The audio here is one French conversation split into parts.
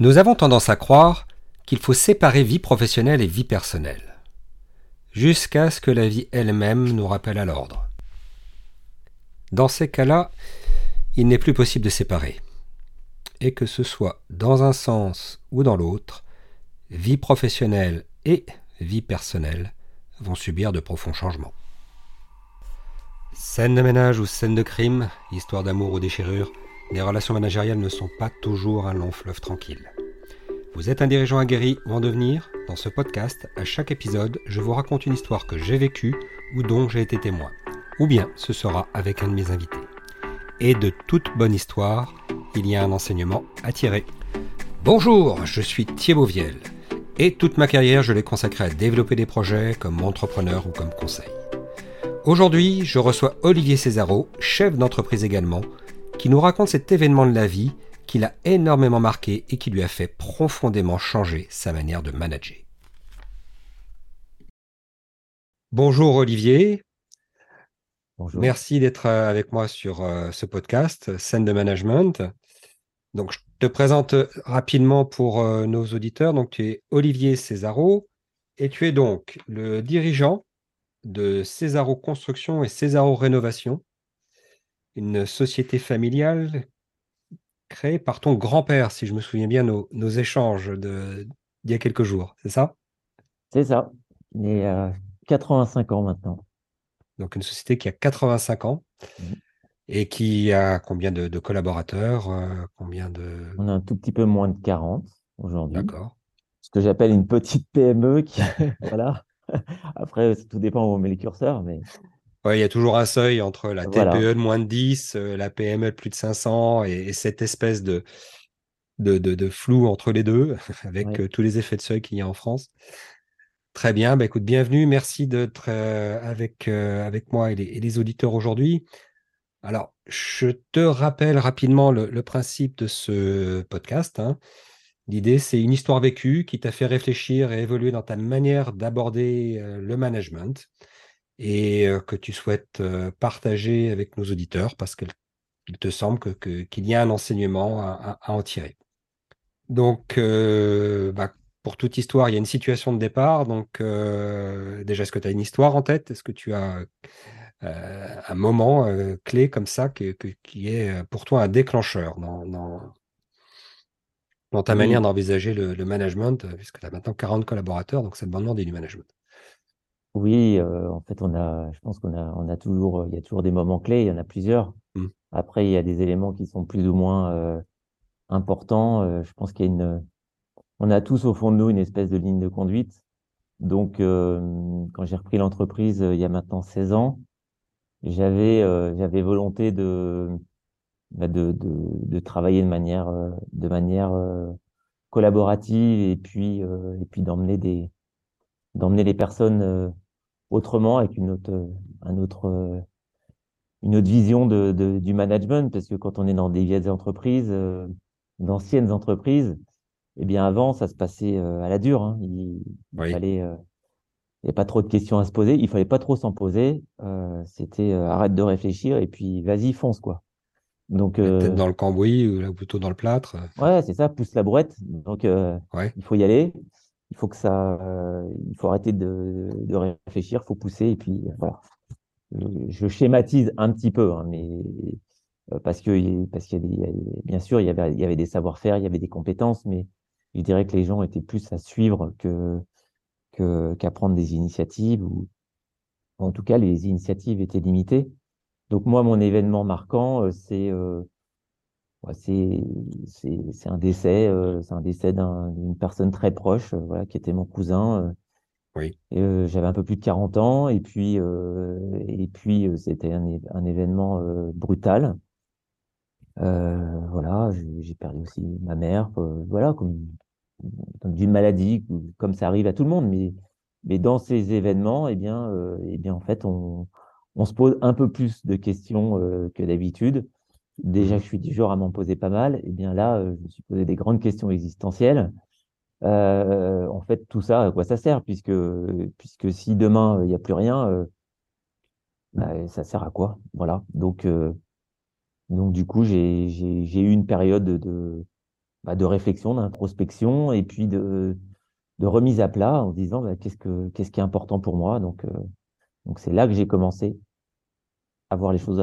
Nous avons tendance à croire qu'il faut séparer vie professionnelle et vie personnelle, jusqu'à ce que la vie elle-même nous rappelle à l'ordre. Dans ces cas-là, il n'est plus possible de séparer. Et que ce soit dans un sens ou dans l'autre, vie professionnelle et vie personnelle vont subir de profonds changements. Scène de ménage ou scène de crime, histoire d'amour ou déchirure, les relations managériales ne sont pas toujours un long fleuve tranquille. Vous êtes un dirigeant aguerri ou en devenir? Dans ce podcast, à chaque épisode, je vous raconte une histoire que j'ai vécue ou dont j'ai été témoin. Ou bien ce sera avec un de mes invités. Et de toute bonne histoire, il y a un enseignement à tirer. Bonjour, je suis Thierry Viel. Et toute ma carrière, je l'ai consacrée à développer des projets comme entrepreneur ou comme conseil. Aujourd'hui, je reçois Olivier Césaro, chef d'entreprise également, qui nous raconte cet événement de la vie qui l'a énormément marqué et qui lui a fait profondément changer sa manière de manager. Bonjour Olivier. Bonjour. Merci d'être euh, avec moi sur euh, ce podcast, Scène de Management. Donc, je te présente rapidement pour euh, nos auditeurs. Donc, tu es Olivier Césaro et tu es donc le dirigeant de Césaro Construction et Césaro Rénovation, une société familiale créée par ton grand-père, si je me souviens bien, nos, nos échanges d'il y a quelques jours, c'est ça? C'est ça. Il est à 85 ans maintenant. Donc une société qui a 85 ans Mhm. et qui a combien de, de collaborateurs euh, Combien de... On a un tout petit peu moins de 40 aujourd'hui. D'accord. Ce que j'appelle une petite PME qui, voilà. Après, tout dépend où on met les curseurs, mais Ouais, il y a toujours un seuil entre la Voilà. TPE de moins de 10, euh, la PME de plus de 500 et, et cette espèce de, de, de- de flou entre les deux, avec Ouais. euh, tous les effets de seuil qu'il y a en France. Très bien, bah, écoute, bienvenue, merci d'être euh, avec, euh, avec moi et les, et les auditeurs aujourd'hui. Alors, je te rappelle rapidement le, le principe de ce podcast. hein. L'idée, c'est une histoire vécue qui t'a fait réfléchir et évoluer dans ta manière d'aborder euh, le management et que tu souhaites partager avec nos auditeurs parce qu'il il te semble que, que- qu'il y a un enseignement à, en tirer. Donc, euh, bah, pour toute histoire, il y a une situation de départ. Donc, euh, déjà, est-ce que tu as une histoire en tête? Est-ce que tu as euh, un moment clé comme ça que- que- qui est pour toi un déclencheur dans, dans, dans ta Oui. manière d'envisager le, le management, puisque tu as maintenant 40 collaborateurs, donc ça te demande du management? Oui, euh, en fait, on a, je pense qu'on a, on a toujours, il y a toujours des moments clés, il y en a plusieurs. Mm. Après, il y a des éléments qui sont plus ou moins euh, importants. Euh, je pense qu'il y a une, on a tous au fond de nous une espèce de ligne de conduite. Donc, euh, quand j'ai repris l'entreprise euh, il y a maintenant 16 ans, j'avais euh, j'avais volonté de, bah, de, de, de travailler de manière, euh, de manière euh, collaborative et puis, euh, et puis d'emmener des, d'emmener les personnes euh, autrement avec une autre, un autre, une autre vision de, de, du management. Parce que quand on est dans des vieilles entreprises, euh, d'anciennes entreprises, eh bien avant, ça se passait euh, à la dure. hein. Il, il Oui. fallait, euh, il n'y a pas trop de questions à se poser. Il fallait pas trop s'en poser. Euh, c'était euh, arrête de réfléchir et puis vas-y, fonce quoi. Donc La euh, tête dans le cambouis ou plutôt dans le plâtre. ouais, c'est ça, pousse la brouette. Donc euh, Ouais. il faut y aller. Il faut que ça, euh, il faut arrêter de, de réfléchir, faut pousser et puis euh, voilà. Je, schématise un petit peu, hein, mais euh, parce que parce qu'il y a il bien sûr il y avait il y avait des savoir-faire, il y avait des compétences, mais je dirais que les gens étaient plus à suivre que qu'à prendre des initiatives ou en tout cas les initiatives étaient limitées. Donc moi mon événement marquant c'est euh, c'est un décès, euh, c'est un décès d'un- d'une personne très proche, euh, voilà, qui était mon cousin. euh, Oui. euh, j'avais un peu plus de 40 ans et puis euh, et puis c'était un, événement euh, brutal. Voilà, j'ai perdu aussi ma mère, voilà, comme d'une maladie, comme ça arrive à tout le monde. Mais mais dans ces événements, eh bien, eh bien, en fait, on on se pose un peu plus de questions que d'habitude. Déjà, Mhm. je suis du genre à m'en poser pas mal. Et bien là, euh, je me suis posé des grandes questions existentielles. Euh, en fait, tout ça, à quoi ça sert? Puisque, puisque si demain, il n'y a plus rien, euh, bah, ça sert à quoi? Voilà. Donc, euh, donc du coup, j'ai, eu une période de, bah, de réflexion, d'introspection et puis de, de remise à plat en disant bah, qu'est-ce que qu'est-ce qui est important pour moi? Donc donc c'est là que j'ai commencé à voir les choses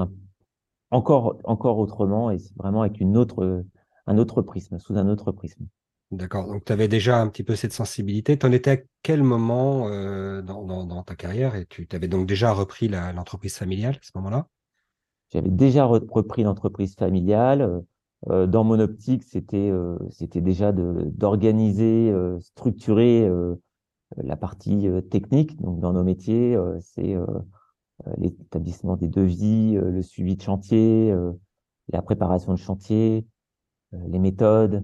encore encore autrement et vraiment avec une autre un autre prisme, sous un autre prisme. D'accord. Donc, tu avais déjà un petit peu cette sensibilité. Tu en étais à quel moment euh, dans, ta carrière? Et tu avais donc déjà repris l'entreprise familiale à ce moment-là? J'avais déjà repris l'entreprise familiale. Euh, dans mon optique, c'était euh, c'était déjà d'organiser, structurer la partie technique. Donc, dans nos métiers, c'est l'établissement des devis, le suivi de chantier, la préparation de chantier, les méthodes,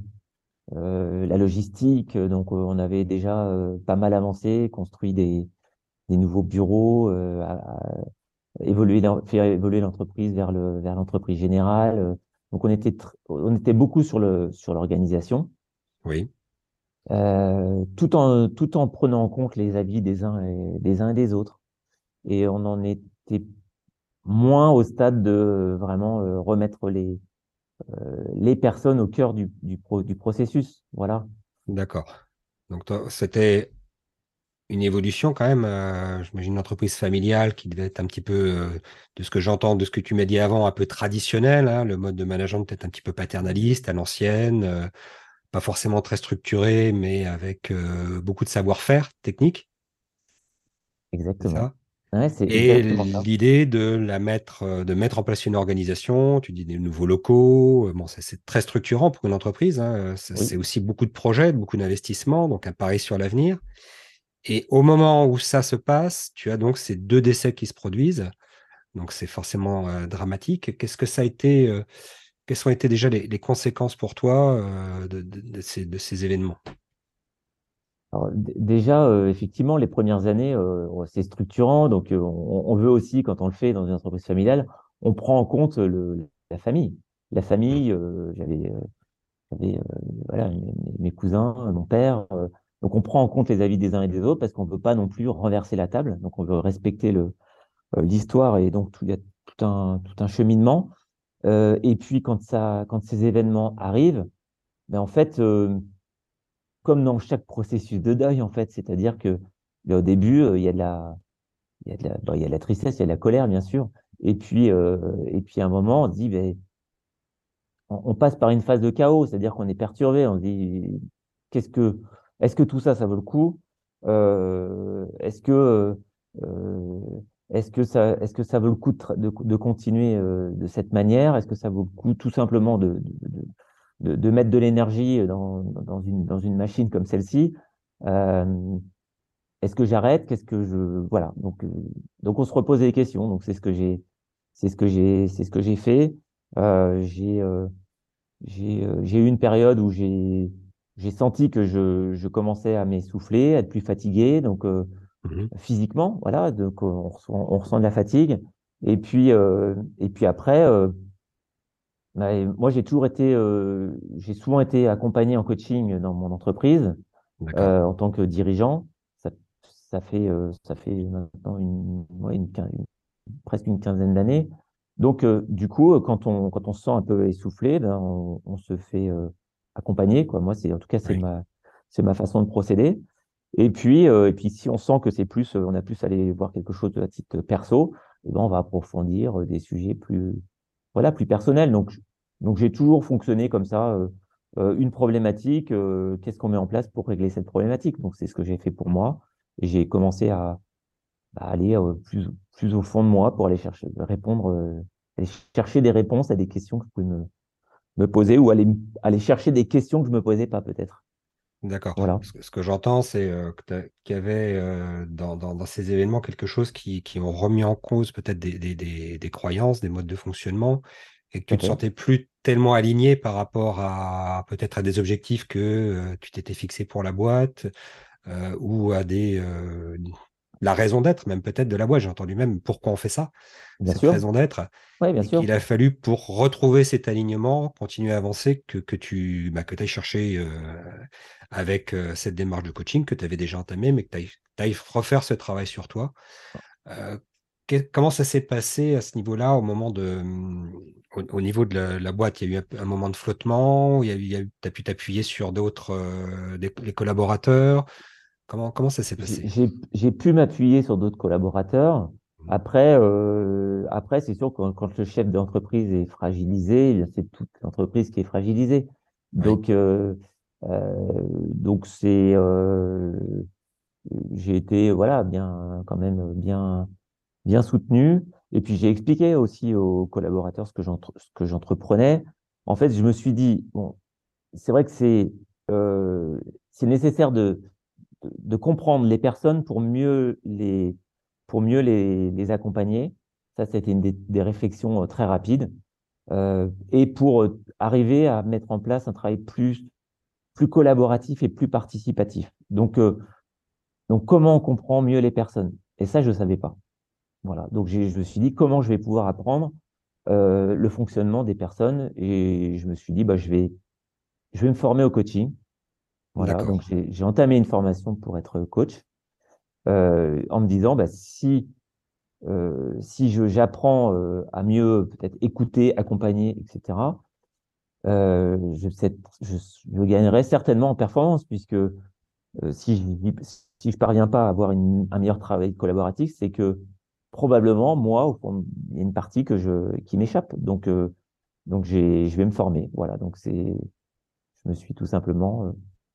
euh, la logistique. Donc, euh, on avait déjà euh, pas mal avancé, construit des, des nouveaux bureaux, à, évoluer, faire évoluer l'entreprise vers le vers l'entreprise générale. Donc, on était on était beaucoup sur le sur l'organisation. Oui. Euh, tout en tout en prenant en compte les avis des uns et des uns et des autres. Et on en était moins au stade de vraiment remettre les euh, les personnes au cœur du, du, du processus. Voilà. D'accord. Donc, c'était une évolution quand même. Euh, J'imagine une entreprise familiale qui devait être un petit peu, euh, de ce que j'entends, de ce que tu m'as dit avant, un peu traditionnel. Hein, le mode de management peut-être un petit peu paternaliste, à l'ancienne, euh, pas forcément très structuré, mais avec beaucoup de savoir-faire technique. Exactement et l'idée de la mettre, euh, de mettre en place une organisation, tu dis des nouveaux locaux, euh, bon, c'est très structurant pour une entreprise. Hein, c'est aussi beaucoup de projets, beaucoup d'investissements, donc un pari sur l'avenir. Et au moment où ça se passe, tu as donc ces deux décès qui se produisent. Donc c'est forcément euh, dramatique. Qu'est-ce que ça a été Quelles ont été déjà les, conséquences pour toi de, ces, de ces événements? Alors, déjà, euh, effectivement, les premières années, euh, c'est structurant. Donc, euh, on, on, veut aussi, quand on le fait dans une entreprise familiale, on prend en compte le, la famille. La famille, j'avais, j'avais voilà, mes, cousins, mon père. donc, on prend en compte les avis des uns et des autres parce qu'on ne veut pas non plus renverser la table. Donc, on veut respecter l'histoire et donc il y a tout un, tout un cheminement. et puis, quand, ça, quand ces événements arrivent, ben, en fait, comme dans chaque processus de deuil, en fait. C'est-à-dire que ben, au début, euh, il y a de la, il y a de la, bon, il y a la tristesse, il y a de la colère, bien sûr. Et puis, euh, et puis à un moment, on se dit, ben, on, passe par une phase de chaos, c'est-à-dire qu'on est perturbé. On se dit, qu'est-ce que, est-ce que tout ça, ça vaut le coup? Euh, Est-ce que, euh, est-ce que ça, est-ce que ça vaut le coup de, de, de continuer euh, de cette manière? Est-ce que ça vaut le coup, tout simplement, de, de de, de mettre de l'énergie dans, dans, une, dans une machine comme celle-ci. Euh, Est-ce que j'arrête? Qu'est-ce que je voilà donc euh, donc on se repose des questions. Donc c'est ce que j'ai c'est ce que j'ai c'est ce que j'ai fait. Euh, j'ai euh, j'ai euh, j'ai eu une période où j'ai j'ai senti que je, je commençais à m'essouffler, à être plus fatigué, donc euh, mmh physiquement, voilà, donc on ressent, on ressent de la fatigue. Et puis et puis après, bah, moi, j'ai toujours été, euh, j'ai souvent été accompagné en coaching dans mon entreprise euh, en tant que dirigeant. Ça, ça fait, euh, ça fait maintenant une, ouais, une, presque une quinzaine d'années. Donc, du coup, quand on, quand on se sent un peu essoufflé, ben, on, on se fait accompagner. Quoi. Moi, c'est en tout cas, c'est ma, c'est ma façon de procéder. Et puis, et puis, si on sent que c'est plus, on a plus à aller voir quelque chose de titre perso, eh ben, on va approfondir des sujets plus voilà, plus personnel. Donc, donc j'ai toujours fonctionné comme ça. Euh, euh une problématique, euh, qu'est-ce qu'on met en place pour régler cette problématique? Donc c'est ce que j'ai fait pour moi. Et j'ai commencé à, à aller plus, plus au fond de moi pour aller chercher, répondre, aller chercher des réponses à des questions que je pouvais me, me poser ou aller, aller chercher des questions que je me posais pas peut-être. D'accord. Voilà. Ce, que j'entends, c'est euh, qu'il y avait euh, dans, dans, dans, ces événements quelque chose qui, qui ont remis en cause peut-être des, des, des, des, croyances, des modes de fonctionnement, et que tu ne te sentais plus tellement aligné par rapport à peut-être à des objectifs que euh, tu t'étais fixé pour la boîte euh, ou à des euh, la raison d'être même peut-être de la boîte. J'ai entendu même pourquoi on fait ça, bien cette sûr. raison d'être. Oui, bien sûr. Il a fallu pour retrouver cet alignement, continuer à avancer, que, que tu bah, que ailles chercher avec cette démarche de coaching que tu avais déjà entamée, mais que tu ailles, refaire ce travail sur toi. Euh, comment ça s'est passé à ce niveau-là, au moment de, au, niveau de la, boîte? Il y a eu un, moment de flottement, il y a eu, tu as pu t'appuyer sur d'autres, les collaborateurs? Comment, comment ça s'est passé? J'ai pu m'appuyer sur d'autres collaborateurs. Mmh. Après, après c'est sûr que quand, le chef d'entreprise est fragilisé, c'est toute l'entreprise qui est fragilisée. Donc, donc c'est, j'ai été voilà bien quand même bien bien soutenu. Et puis j'ai expliqué aussi aux collaborateurs ce que j'entreprenais. En fait, je me suis dit bon, c'est vrai que c'est euh, nécessaire de, de, comprendre les personnes pour mieux les pour mieux les, les accompagner. Ça, c'était une des, des, réflexions euh, très rapides. Euh, et pour arriver à mettre en place un travail plus plus collaboratif et plus participatif. Donc euh, donc comment on comprend mieux les personnes? Et ça, je ne savais pas. Voilà. Donc, je me suis dit comment je vais pouvoir apprendre euh, le fonctionnement des personnes et je me suis dit bah je vais je vais me former au coaching. Voilà. Donc j'ai entamé une formation pour être coach euh, en me disant bah si euh, si j'apprends euh, à mieux peut-être écouter, accompagner, etc. Euh, je, je, je, gagnerai certainement en performance puisque euh, si je si je parviens pas à avoir une, un meilleur travail collaboratif, c'est que probablement, moi, il y a une partie que je, qui m'échappe. Donc, euh, donc j'ai, je vais me former. Voilà. Donc, c'est, je me suis tout simplement euh,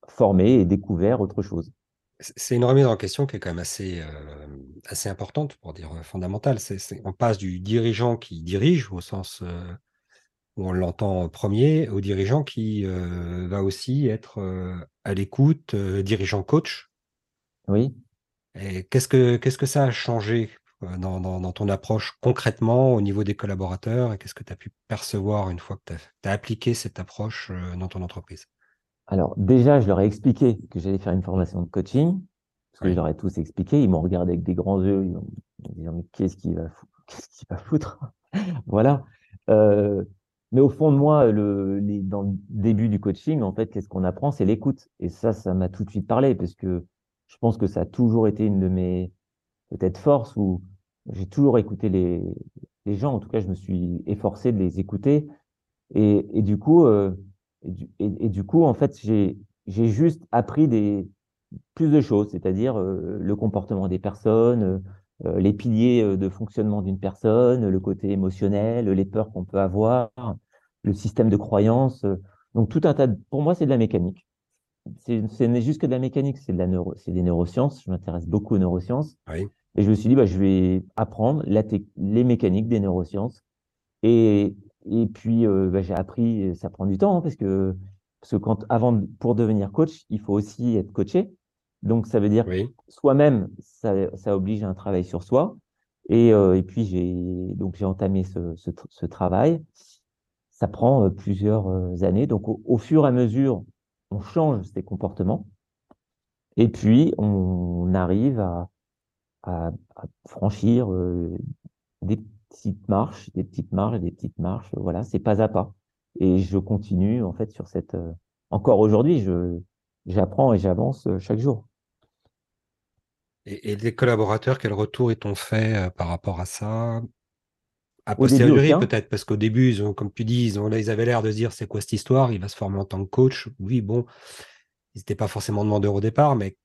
formé et découvert autre chose. C'est une remise en question qui est quand même assez, euh, assez importante, pour dire fondamentale. C'est, on passe du dirigeant qui dirige, au sens où on l'entend premier, au dirigeant qui va aussi être à l'écoute, dirigeant coach. Oui. Qu'est-ce que, qu'est-ce que ça a changé euh, dans, ton approche concrètement au niveau des collaborateurs et qu'est-ce que tu as pu percevoir une fois que tu as, appliqué cette approche euh, dans ton entreprise? Alors déjà, je leur ai expliqué que j'allais faire une formation de coaching, parce que je leur ai tous expliqué, ils m'ont regardé avec des grands yeux, ils m'ont dit mais qu'est-ce qu'il va, qu'est-ce qu'il va foutre? Voilà. Euh, mais au fond de moi, le, les, dans le début du coaching, en fait, qu'est-ce qu'on apprend? C'est l'écoute. Et ça, ça m'a tout de suite parlé, parce que je pense que ça a toujours été une de mes peut-être force où j'ai toujours écouté les, les gens. En tout cas, je me suis efforcé de les écouter. Et, et du coup, euh, et, du, coup, en fait, j'ai juste appris des plus de choses, c'est-à-dire euh, le comportement des personnes, euh, les piliers de fonctionnement d'une personne, le côté émotionnel, les peurs qu'on peut avoir, le système de croyance. Donc tout un tas. De, pour moi, c'est de la mécanique. Ce n'est juste que de la mécanique, c'est de la neuro, c'est des neurosciences. Je m'intéresse beaucoup aux neurosciences. Oui. Et je me suis dit, bah, je vais apprendre la les mécaniques des neurosciences. Et, et puis, euh, bah, j'ai appris, ça prend du temps, hein, parce que, parce que quand, avant, pour devenir coach, il faut aussi être coaché. Donc, ça veut dire soi-même, ça, ça, oblige à un travail sur soi. Et, euh, et puis, j'ai entamé ce, ce, ce, travail. Ça prend euh, plusieurs années. Donc, au, au, fur et à mesure, on change ses comportements. Et puis, on arrive à, franchir euh, des petites marches, des petites marches, des petites marches. Voilà, c'est pas à pas. Et je continue en fait sur cette. Euh, encore aujourd'hui, je j'apprends et j'avance euh, chaque jour. Et, et, les collaborateurs, quel retour ils t'ont fait par rapport à ça? A posteriori, peut-être, parce qu'au début, ils ont, comme tu dis, ils, ont, là, ils avaient l'air de se dire c'est quoi cette histoire? Il va se former en tant que coach. Oui, bon, ils n'étaient pas forcément demandeurs au départ, mais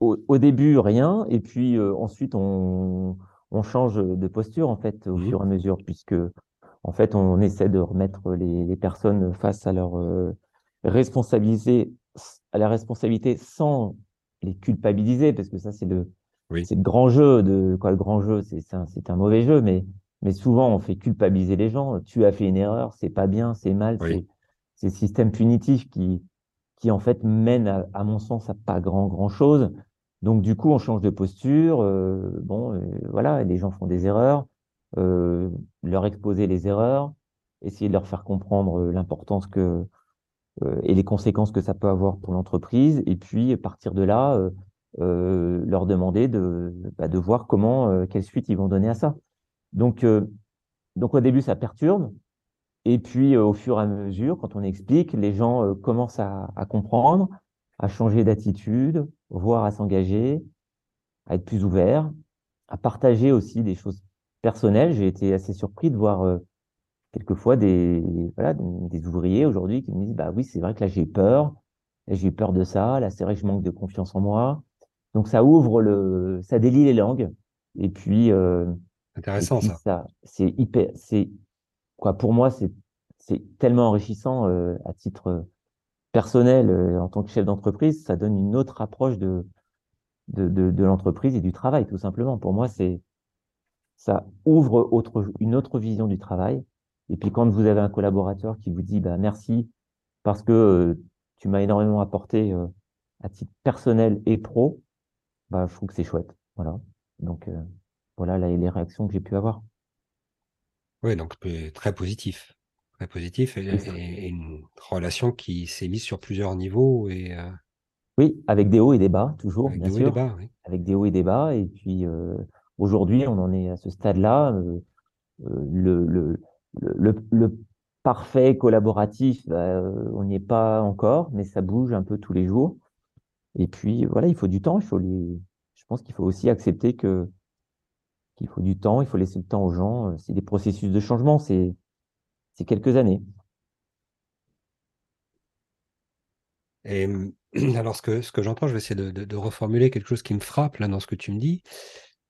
au, début, rien. Et puis euh, ensuite, on, on, change de posture, en fait, au mmh fur et à mesure, puisque, en fait, on essaie de remettre les, les personnes face à leur euh, responsabilité, à la responsabilité sans les culpabiliser, parce que ça, c'est le, c'est le grand jeu de quoi le grand jeu, c'est un, un mauvais jeu, mais mais souvent on fait culpabiliser les gens. Tu as fait une erreur, c'est pas bien, c'est mal, c'est le système punitif qui qui en fait mène à, à, mon sens à pas grand grand chose. Donc du coup, on change de posture. Euh, bon, euh, voilà, les gens font des erreurs. Euh, leur exposer les erreurs, essayer de leur faire comprendre l'importance que et les conséquences que ça peut avoir pour l'entreprise, et puis partir de là, leur demander de, bah, de voir comment, quelle suite ils vont donner à ça. Donc, donc au début, ça perturbe. Et puis, au fur et à mesure, quand on explique, les gens commencent à, comprendre, à changer d'attitude, voire à s'engager, à être plus ouvert, à partager aussi des choses personnel, j'ai été assez surpris de voir euh, quelquefois des, ouvriers aujourd'hui qui me disent, bah oui, c'est vrai que là, j'ai peur. J'ai eu peur de ça. Là, c'est vrai que je manque de confiance en moi. Donc, ça ouvre le, ça délie les langues. Et puis, euh, Intéressant, ça. ça c'est hyper, c'est, quoi, pour moi, c'est, c'est tellement enrichissant euh, à titre personnel euh, en tant que chef d'entreprise. Ça donne une autre approche de, de, de, de l'entreprise et du travail, tout simplement. Pour moi, c'est, ça ouvre autre, une autre vision du travail. Et puis quand vous avez un collaborateur qui vous dit bah, merci parce que euh, tu m'as énormément apporté euh, à titre personnel et pro, bah, je trouve que c'est chouette. Voilà. Donc euh, voilà là, les réactions que j'ai pu avoir. Oui, donc très positif. Très positif et, et, une relation qui s'est mise sur plusieurs niveaux. Et, Oui, avec des hauts et des bas, toujours, avec bien des hauts et des bas, oui. Avec des hauts et des bas. Et puis aujourd'hui, on en est à ce stade-là. le, le, le, le, parfait collaboratif, bah, on n'y est pas encore, mais ça bouge un peu tous les jours. Et puis voilà, il faut du temps. Il faut les... Je pense qu'il faut aussi accepter que qu'il faut du temps. Il faut laisser le temps aux gens. C'est des processus de changement. C'est quelques années. Et alors, ce que, ce que j'entends, je vais essayer de, reformuler quelque chose qui me frappe là dans ce que tu me dis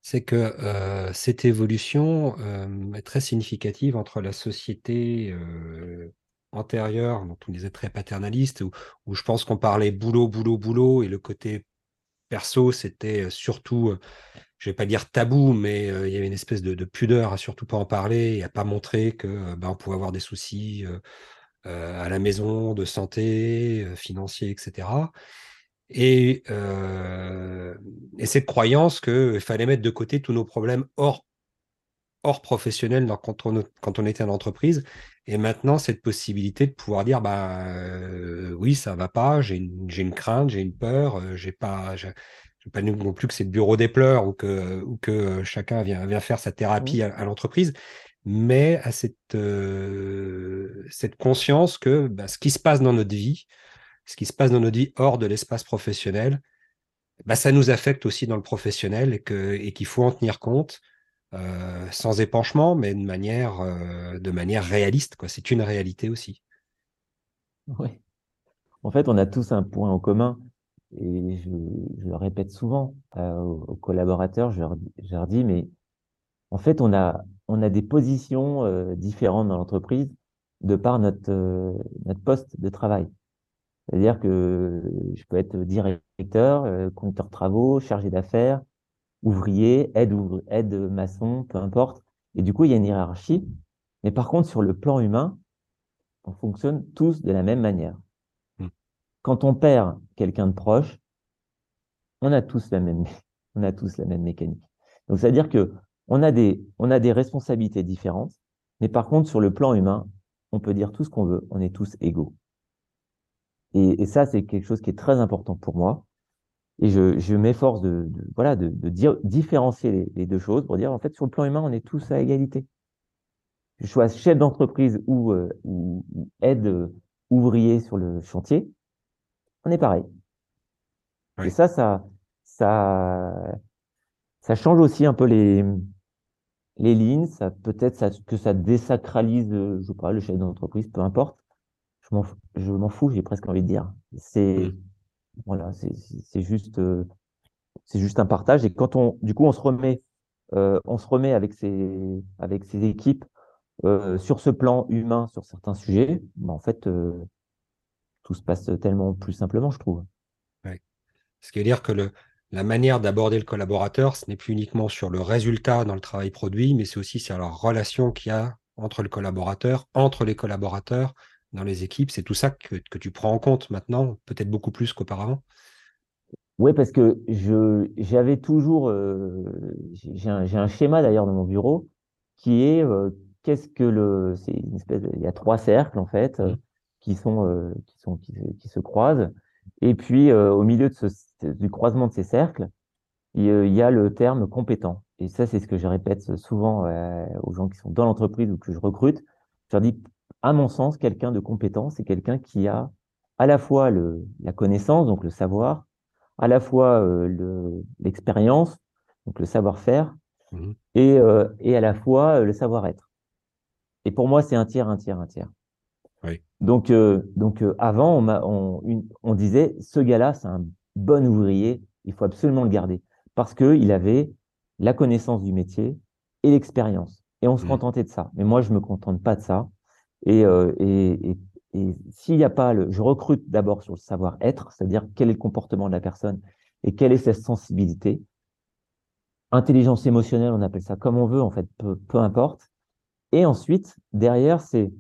c'est que euh, cette évolution euh, est très significative entre la société euh, antérieure, dont on disait très paternaliste, où, où je pense qu'on parlait boulot, boulot, boulot, et le côté perso, c'était surtout, je vais pas dire tabou, mais il y avait une espèce de, de, pudeur à surtout pas en parler et à pas montrer que ben, on pouvait avoir des soucis à la maison, de santé, financiers, etc. Et, euh, et, cette croyance qu'il fallait mettre de côté tous nos problèmes hors, hors professionnel quand, on, quand on était en entreprise. Et maintenant, cette possibilité de pouvoir dire bah, euh, oui, ça va pas, j'ai une, une, crainte, j'ai une peur, euh, j'ai pas. pas non plus que c'est le bureau des pleurs ou que, ou que chacun vient, vient faire sa thérapie mmh. à, à l'entreprise, mais à cette, euh, cette conscience que bah, ce qui se passe dans notre vie, ce qui se passe dans notre vie hors de l'espace professionnel, bah, ça nous affecte aussi dans le professionnel et qu'il et qu'il faut en tenir compte euh, sans épanchement, mais de manière, euh, de manière réaliste. C'est une réalité aussi. Oui. En fait, on a tous un point en commun et je, je le répète souvent euh, aux, collaborateurs, je leur, je leur, dis, mais en fait, on a, on a des positions euh, différentes dans l'entreprise de par notre, notre poste de travail. C'est-à-dire que je peux être directeur, de travaux, chargé d'affaires, ouvrier, aide, aide maçon, peu importe. Et du coup, il y a une hiérarchie. Mais par contre, sur le plan humain, on fonctionne tous de la même manière. Mmh. Quand on perd quelqu'un de proche, on a tous la même, on a tous la même mécanique. Donc, c'est-à-dire que on a des, on a des responsabilités différentes, mais par contre, sur le plan humain, on peut dire tout ce qu'on veut, on est tous égaux. Et, et ça, c'est quelque chose qui est très important pour moi. Et je, je m'efforce de, de, voilà, de, de dire, différencier les, les, deux choses pour dire, en fait, sur le plan humain, on est tous à égalité. Que je sois chef d'entreprise ou, euh, ou, aide euh, ouvrier sur le chantier, on est pareil. Oui. Et ça, ça, ça, ça change aussi un peu les, les lignes. Ça peut-être ça, que ça désacralise, je sais pas, le chef d'entreprise, peu importe je m'en fous, j'ai presque envie de dire. C'est mmh. Voilà, c'est juste euh, c'est juste un partage et quand on du coup on se remet euh, on se remet avec ses avec ses équipes euh, sur ce plan humain sur certains sujets, bah, en fait tout se passe tellement plus simplement, je trouve. Ouais. Ce qui veut dire que le la manière d'aborder le collaborateur, ce n'est plus uniquement sur le résultat dans le travail produit, mais c'est aussi sur la relation qu'il y a entre le collaborateur, entre les collaborateurs, dans les équipes. C'est tout ça que, que, tu prends en compte maintenant, peut-être beaucoup plus qu'auparavant? Oui, parce que je j'avais toujours, euh, j'ai un, un, schéma d'ailleurs dans mon bureau qui est euh, qu'est-ce que le, c'est une espèce, de, il y a trois cercles en fait mmh. qui sont euh, qui sont qui, qui, se croisent, et puis euh, au milieu de ce, du croisement de ces cercles, il, il y a le terme compétent. Et ça, c'est ce que je répète souvent euh, aux gens qui sont dans l'entreprise ou que je recrute. Je leur dis à mon sens, quelqu'un de compétent, c'est quelqu'un qui a à la fois le, la connaissance, donc le savoir, à la fois euh, l'expérience, donc le savoir-faire, Mhm. et, euh, et à la fois euh, le savoir-être. Et pour moi, c'est un tiers, un tiers, un tiers. Oui. Donc, euh, donc avant, on, m'a- on, une- on disait, ce gars-là, c'est un bon ouvrier, il faut absolument le garder. Parce qu'il avait la connaissance du métier et l'expérience. Et on se Mhm. contentait de ça. Mais moi, je me contente pas de ça. Et, euh, et, et, et s'il n'y a pas le... Je recrute d'abord sur le savoir-être, c'est-à-dire quel est le comportement de la personne et quelle est sa sensibilité. Intelligence émotionnelle, on appelle ça comme on veut, en fait, peu, peu importe. Et ensuite, derrière, c'est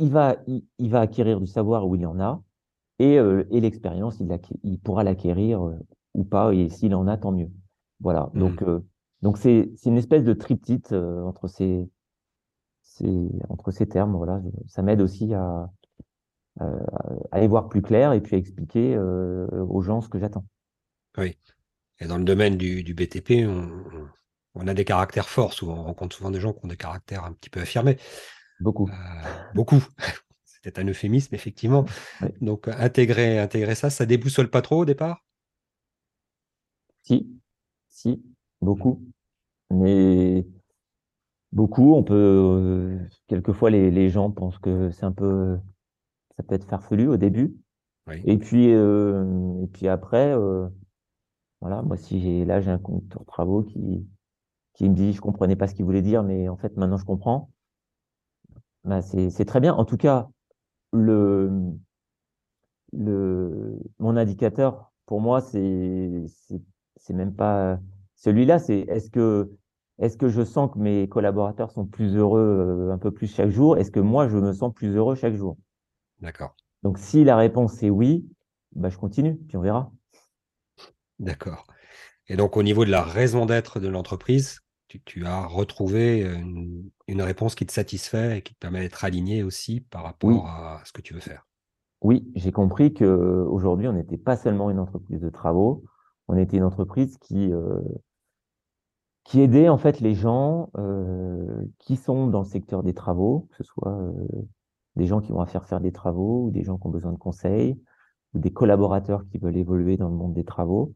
il va, il, il va acquérir du savoir où il en a, et, euh, et l'expérience, il, il pourra l'acquérir euh, ou pas, et s'il en a, tant mieux. Voilà. Mhm. Donc, euh, donc c'est, c'est une espèce de triptyque entre ces, ces, entre ces termes. Voilà. Ça m'aide aussi à, euh, à y voir plus clair et puis à expliquer euh, aux gens ce que j'attends. Oui. Et dans le domaine du, du BTP, on, on a des caractères forts souvent. On rencontre souvent des gens qui ont des caractères un petit peu affirmés. Beaucoup. Euh, beaucoup. C'était un euphémisme, effectivement. Oui. Donc, intégrer, intégrer ça, ça déboussole pas trop au départ? Si, si, beaucoup. Mais beaucoup, on peut. euh, quelquefois, les, les gens pensent que c'est un peu. Ça peut être farfelu au début. Oui. Et puis, euh, et puis après, euh, voilà, moi, si j'ai là, j'ai un conducteur de travaux qui, qui me dit, je comprenais pas ce qu'il voulait dire, mais en fait, maintenant, je comprends. Bah, c'est, c'est très bien. En tout cas, le, le, mon indicateur, pour moi, c'est, c'est, c'est même pas celui-là. C'est est-ce que, est-ce que je sens que mes collaborateurs sont plus heureux euh, un peu plus chaque jour? Est-ce que moi, je me sens plus heureux chaque jour? D'accord. Donc, si la réponse est oui, bah, je continue, puis on verra. D'accord. Et donc, au niveau de la raison d'être de l'entreprise, tu, tu as retrouvé une, une réponse qui te satisfait et qui te permet d'être aligné aussi par rapport Oui. à ce que tu veux faire? Oui, j'ai compris que aujourd'hui, on n'était pas seulement une entreprise de travaux, on était une entreprise qui, euh, qui aidait en fait les gens euh, qui sont dans le secteur des travaux, que ce soit euh, des gens qui vont faire faire des travaux ou des gens qui ont besoin de conseils ou des collaborateurs qui veulent évoluer dans le monde des travaux.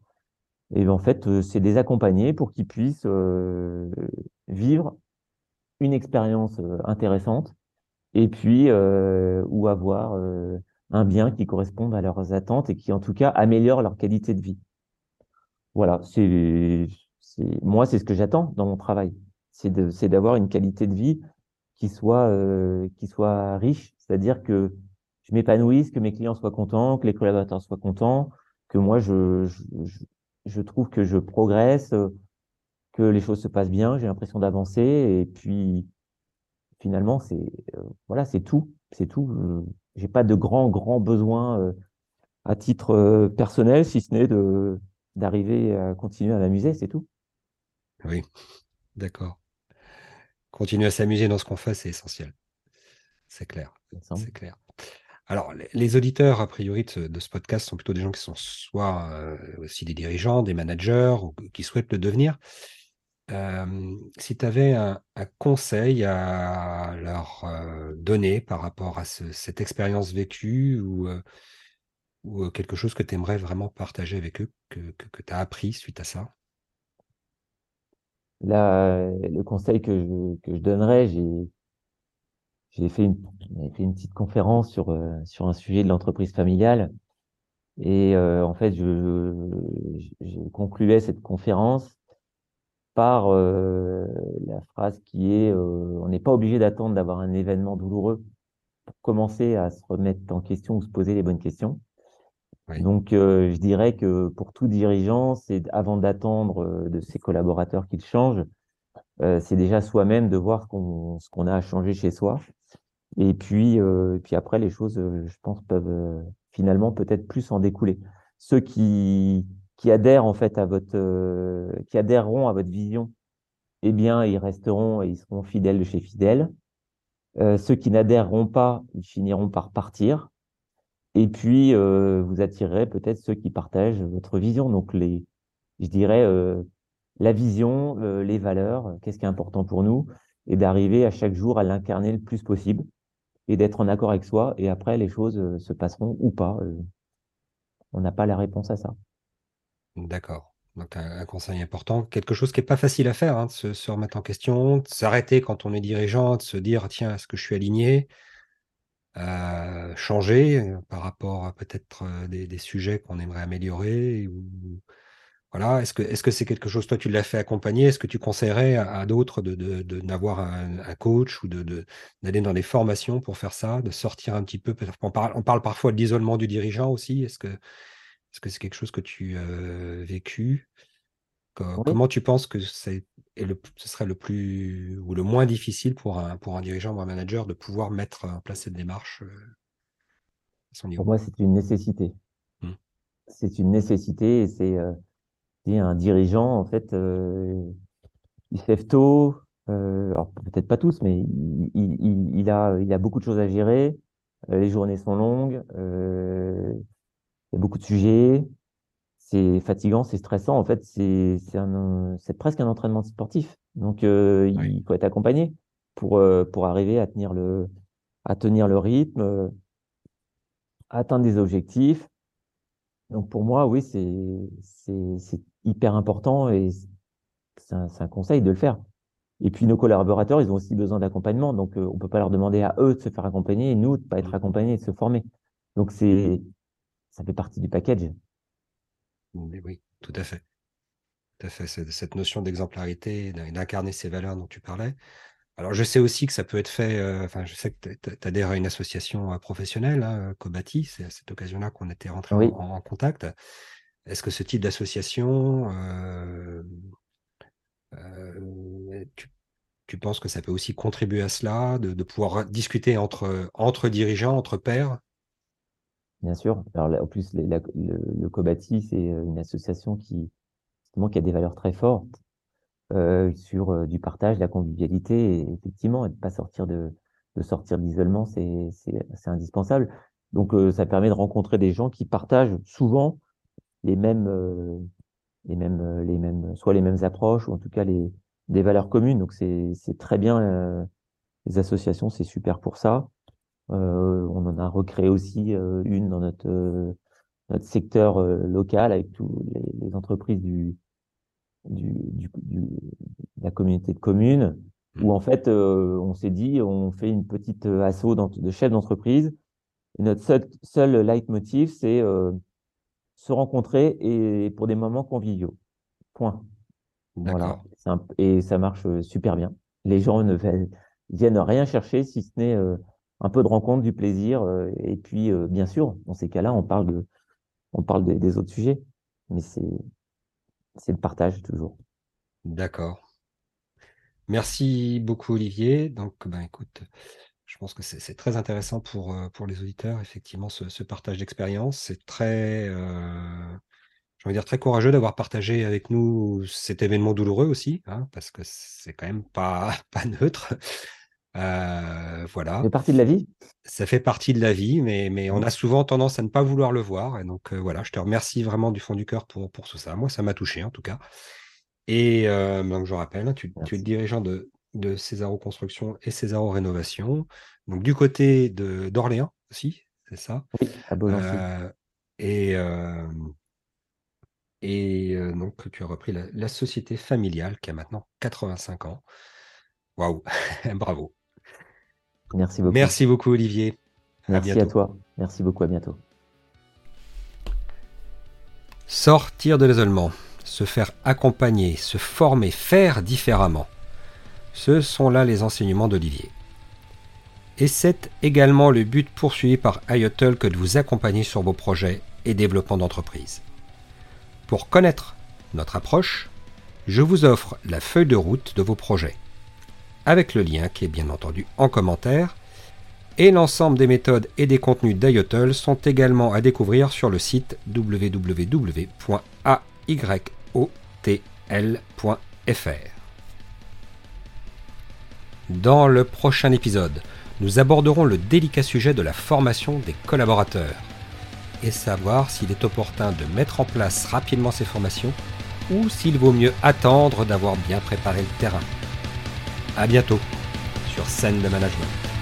Et ben, en fait, euh, c'est les accompagner pour qu'ils puissent euh, vivre une expérience euh, intéressante et puis euh, ou avoir un bien qui corresponde à leurs attentes et qui en tout cas améliore leur qualité de vie. Voilà, c'est moi c'est ce que j'attends dans mon travail, c'est d'avoir une qualité de vie qui soit euh, qui soit riche, c'est-à-dire que je m'épanouisse, que mes clients soient contents, que les collaborateurs soient contents, que moi je trouve que je progresse, euh, que les choses se passent bien, j'ai l'impression d'avancer. Et puis finalement c'est euh, voilà c'est tout, c'est tout. J'ai pas de grands grands besoins à titre personnel, si ce n'est d'arriver à continuer à m'amuser, c'est tout. Oui, d'accord. Continuer à s'amuser dans ce qu'on fait, c'est essentiel. C'est clair. C'est clair. Alors, les, auditeurs, a priori, de ce, podcast sont plutôt des gens qui sont soit euh, aussi des dirigeants, des managers, ou qui souhaitent le devenir. Euh, si tu avais un, un conseil à leur euh, donner par rapport à ce- cette expérience vécue ou, ou quelque chose que tu aimerais vraiment partager avec eux, que, que, tu as appris suite à ça? Là, le conseil que je, que je donnerais, j'ai j'ai fait une, fait une petite conférence sur, euh, sur un sujet de l'entreprise familiale. Et euh, en fait, je, je concluais cette conférence par euh, la phrase qui est euh, on n'est pas obligé d'attendre d'avoir un événement douloureux pour commencer à se remettre en question ou se poser les bonnes questions. Donc, euh, je dirais que pour tout dirigeant, c'est avant d'attendre euh, de ses collaborateurs qu'ils changent, euh, c'est déjà soi-même de voir ce qu'on a à changer chez soi. Et puis, euh, puis après, les choses, euh, je pense, peuvent euh, finalement peut-être plus en découler. Ceux qui, qui adhèrent en fait à votre, qui adhéreront à votre vision, eh bien, ils resteront et ils seront fidèles de chez fidèles. Ceux qui n'adhéreront pas, ils finiront par partir. Et puis, euh, vous attirerez peut-être ceux qui partagent votre vision. Donc, les, je dirais, euh, la vision, euh, les valeurs, qu'est-ce qui est important pour nous, et d'arriver à chaque jour à l'incarner le plus possible et d'être en accord avec soi. Et après, les choses se passeront ou pas. On n'a pas la réponse à ça. D'accord. Donc un, conseil important, quelque chose qui n'est pas facile à faire, hein, de se, remettre en question, de s'arrêter quand on est dirigeant, de se dire tiens, est-ce que je suis aligné? Euh, Changer euh, par rapport à peut-être euh, des, sujets qu'on aimerait améliorer voilà, est-ce que c'est quelque chose, toi tu l'as fait accompagner, est-ce que tu conseillerais à, d'autres de, de, d'avoir un, coach ou de, d'aller dans des formations pour faire ça, de sortir un petit peu, on parle, on parle parfois de l'isolement du dirigeant aussi, est-ce que est-ce que c'est quelque chose que tu as vécu? Comment tu penses que c'est, le, ce serait le plus ou le moins difficile pour un, pour un dirigeant ou un manager de pouvoir mettre en place cette démarche à son niveau? Pour moi, c'est une nécessité. Mmh. C'est une nécessité et c'est un dirigeant, en fait, il se lève tôt, alors peut-être pas tous, mais il, a, il a beaucoup de choses à gérer. les journées sont longues, il y a beaucoup de sujets, c'est fatigant, c'est stressant. En fait, c'est presque un entraînement sportif. Donc, euh, il faut être accompagné pour, euh, pour arriver à tenir le, à tenir le rythme, euh, atteindre des objectifs. Donc, pour moi, oui, c'est hyper important et c'est un, un, conseil de le faire. Et puis, nos collaborateurs, ils ont aussi besoin d'accompagnement. Donc, on peut pas leur demander à eux de se faire accompagner et nous de pas être mmh. accompagnés et de se former. Donc, c'est ça fait partie du package. Oui, tout à fait. Tout à fait. Cette notion d'exemplarité, d'incarner ces valeurs dont tu parlais. Alors, je sais aussi que ça peut être fait, euh, enfin, je sais que tu adhères à une association euh, professionnelle, hein, Cobati, c'est à cette occasion-là qu'on était rentré en, contact. Est-ce que ce type d'association, euh, tu, penses que ça peut aussi contribuer à cela, de, de pouvoir discuter entre, entre dirigeants, entre pairs? Bien sûr. Alors en plus, le, le, Cobati, c'est euh, une association qui, justement, qui a des valeurs très fortes euh, sur euh, du partage, la convivialité, et effectivement, de pas sortir de, de sortir d'isolement, c'est indispensable. Donc, ça permet de rencontrer des gens qui partagent souvent les mêmes les mêmes les mêmes soit les mêmes approches ou en tout cas les des valeurs communes. Donc, c'est très bien. les associations, c'est super pour ça. Euh, on en a recréé aussi euh, une dans notre, euh, notre secteur local avec tous les, entreprises du, du, de la communauté de communes, où en fait, on s'est dit, on fait une petite assaut de chefs d'entreprise. Et notre seul, seul leitmotiv, c'est se rencontrer et pour des moments conviviaux. Point. Voilà. et ça marche super bien. Les gens ne viennent rien chercher si ce n'est un peu de rencontre, du plaisir. Euh, et puis, euh, bien sûr, dans ces cas-là, on parle, des autres sujets. Mais c'est, le partage toujours. D'accord. Merci beaucoup, Olivier. Donc, ben, écoute, je pense que c'est très intéressant pour, euh, pour les auditeurs, effectivement, ce, partage d'expérience. C'est très, très courageux d'avoir partagé avec nous cet événement douloureux aussi, hein, parce que c'est quand même pas neutre. Euh, voilà. Ça fait partie de la vie? Ça fait partie de la vie, mais, mais on a souvent tendance à ne pas vouloir le voir. Et donc, euh, voilà, je te remercie vraiment du fond du cœur pour, pour tout ça. Moi, ça m'a touché, en tout cas. Et euh, donc, je rappelle, hein, tu, tu, es le dirigeant de, de Césaro Construction et Césaro Rénovation. Donc, du côté d'Orléans aussi, c'est ça? Oui, à et, et donc, tu as repris la, la société familiale qui a maintenant 85 ans. Waouh, bravo. Merci beaucoup. Merci beaucoup, Olivier. Merci à, toi. Merci beaucoup. À bientôt. Sortir de l'isolement, se faire accompagner, se former, faire différemment. Ce sont là les enseignements d'Olivier. Et c'est également le but poursuivi par IOTL que de vous accompagner sur vos projets et développement d'entreprise. Pour connaître notre approche, je vous offre la feuille de route de vos projets avec le lien qui est bien entendu en commentaire. Et l'ensemble des méthodes et des contenus d'IOTL sont également à découvrir sur le site www.ayotl.fr. Dans le prochain épisode, nous aborderons le délicat sujet de la formation des collaborateurs et savoir s'il est opportun de mettre en place rapidement ces formations ou s'il vaut mieux attendre d'avoir bien préparé le terrain. À bientôt sur Scène de Management.